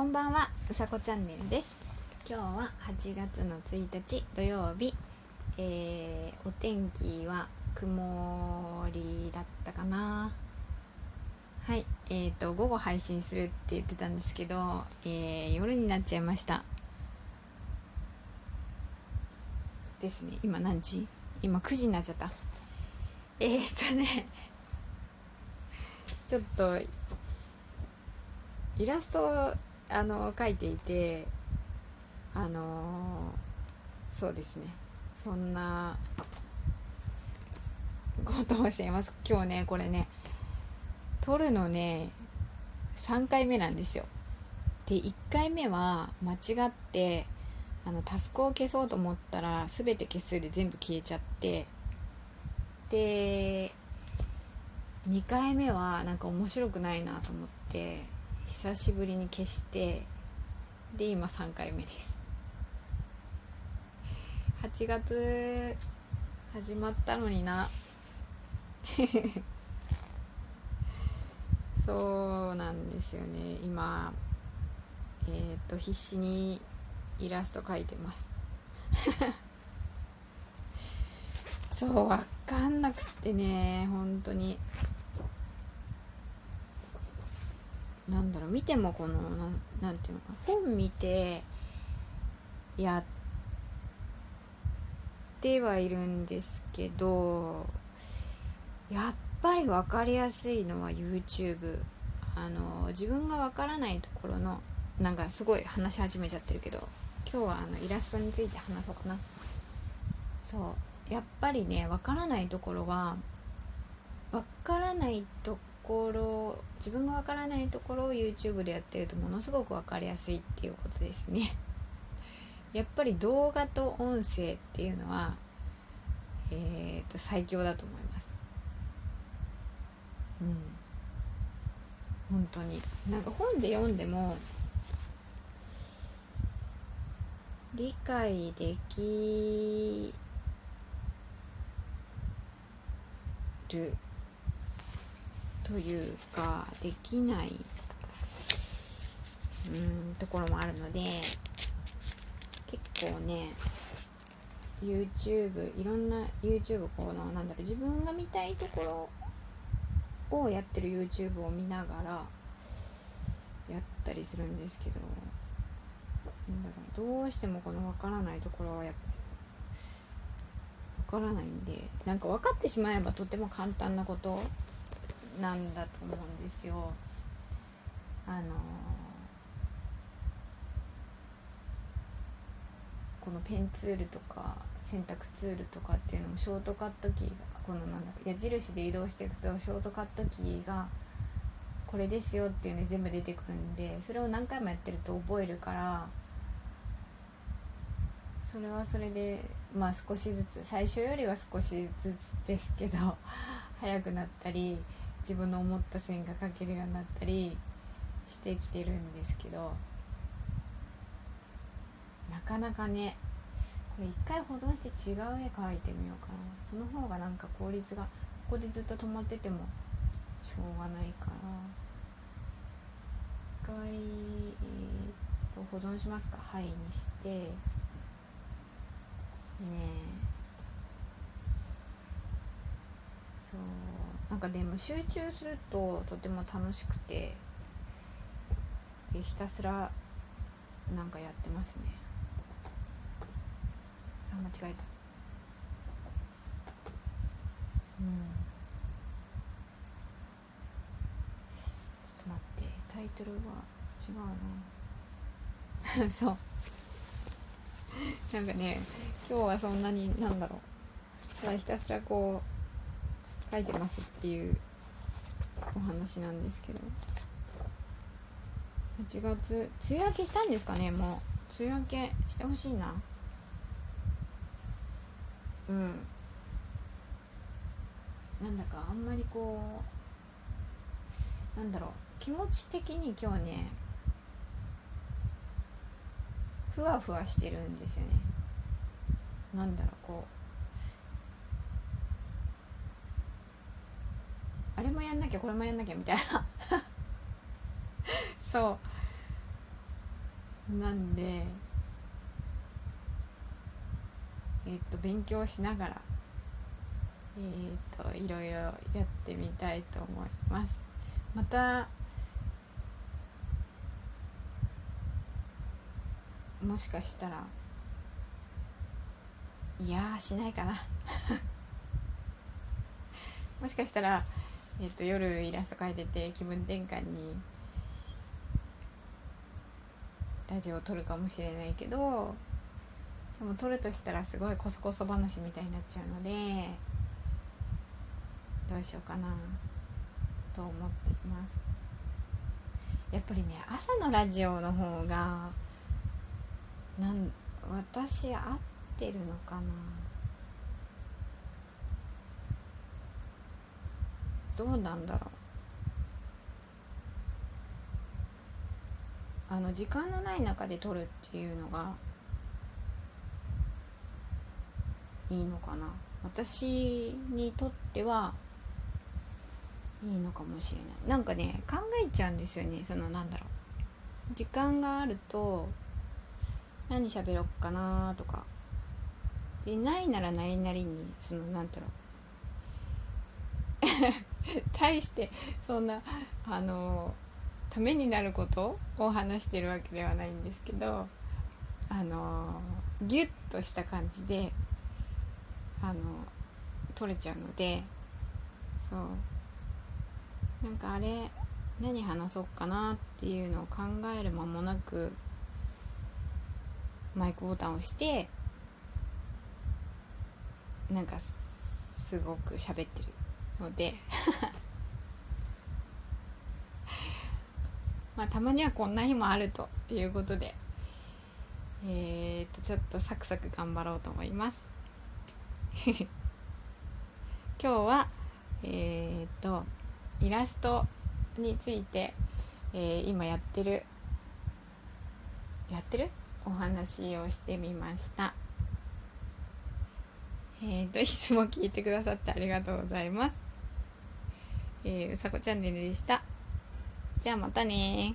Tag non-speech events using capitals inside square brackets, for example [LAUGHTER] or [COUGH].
こんばんはうさこチャンネルです。今日は8月の1日土曜日、えー、お天気は曇りだったかな。はいえーと午後配信するって言ってたんですけど、えー、夜になっちゃいました。ですね今何時？今9時になっちゃった。えー、っとねちょっとイラストあの描いていてあのそうですね。そんなことをしています。今日ねこれね撮るのね3回目なんですよ。で1回目は間違ってあのタスクを消そうと思ったら全て消すで全部消えちゃってで2回目はなんか面白くないなと思って久しぶりに消してで今3回目です。8月始まったのにな。[LAUGHS] そうなんですよね。今えっ、と必死にイラスト描いてます。[LAUGHS] そう分かんなくてね本当に。なんだろう見てもこのなんていうのか本見てやってはいるんですけどやっぱり分かりやすいのは YouTube あの自分が分からないところのなんかすごい話し始めちゃってるけど今日はあのイラストについて話そうかな。そう。やっぱりね分からないところは分からないところ自分がわからないところを YouTube でやってるとものすごく分かりやすいっていうことですね。[LAUGHS] やっぱり動画と音声っていうのはえー、と最強だと思います。うん。本当に。なんか本で読んでも理解できるというかできないうんところもあるので結構ね YouTube いろんな YouTube このなんだろう自分が見たいところをやってる YouTube を見ながらやったりするんですけどなんだろうどうしてもこの分からないところはやっぱり分からないんでなんか分かってしまえばとても簡単なことなんだと思うんですよ。あのこのペンツールとか選択ツールとかっていうのもショートカットキーがこのなんだ矢印で移動していくとショートカットキーがこれですよっていうの全部出てくるんでそれを何回もやってると覚えるからそれはそれでまあ少しずつ最初よりは少しずつですけど速くなったり自分の思った線が描けるようになったりしてきてるんですけどなかなかねこれ一回保存して違う絵描いてみようかな。その方がなんか効率がここでずっと止まっててもしょうがないから。一回、えー、と保存しますか。はいにして。ねえ。そう。なんかでも集中するととても楽しくてでひたすらなんかやってますね。あ間違えた。うん。ちょっと待ってタイトルは違うな。[LAUGHS] そう。なんかね今日はそんなになんだろう。ただひたすらこう書いてますっていうお話なんですけど。8月梅雨明けしたんですかねもう。梅雨明けしてほしいな。うん。なんだかあんまりこうなんだろう。気持ち的に今日ねふわふわしてるんですよね。なんだろうこうあれもやんなきゃこれもやんなきゃみたいな。[LAUGHS] そう。なんでえっ、と勉強しながらえっ、といろいろやってみたいと思います。またもしかしたらいやしないかな。もしかしたら、[LAUGHS] えーと、夜イラスト描いてて気分転換にラジオを撮るかもしれないけどでも撮るとしたらすごいこそこそ話みたいになっちゃうのでどうしようかなと思っています。やっぱりね朝のラジオの方がなん私合ってるのかな。どうなんだろう。あの時間のない中で撮るっていうのがいいのかな。私にとってはいいのかもしれない。なんかね考えちゃうんですよね。そのなんだろう。時間があると何喋ろっかなとか。でないならないなりにそのなんだろう。[LAUGHS] 対してそんなあのためになることを話してるわけではないんですけどあのギュッとした感じであの取れちゃうのでそう。なんかあれ何話そうかなっていうのを考える間もなくマイクボタンを押してなんかすごく喋ってる。ので [LAUGHS] まあたまにはこんな日もあるということでえー、っとちょっとサクサク頑張ろうと思います [LAUGHS] 今日はえー、っとイラストについて、えー、今やってるやってる？お話をしてみました。えっ、ー、といつも聞いてくださってありがとうございます。えー、うさこチャンネルでした。じゃあまたね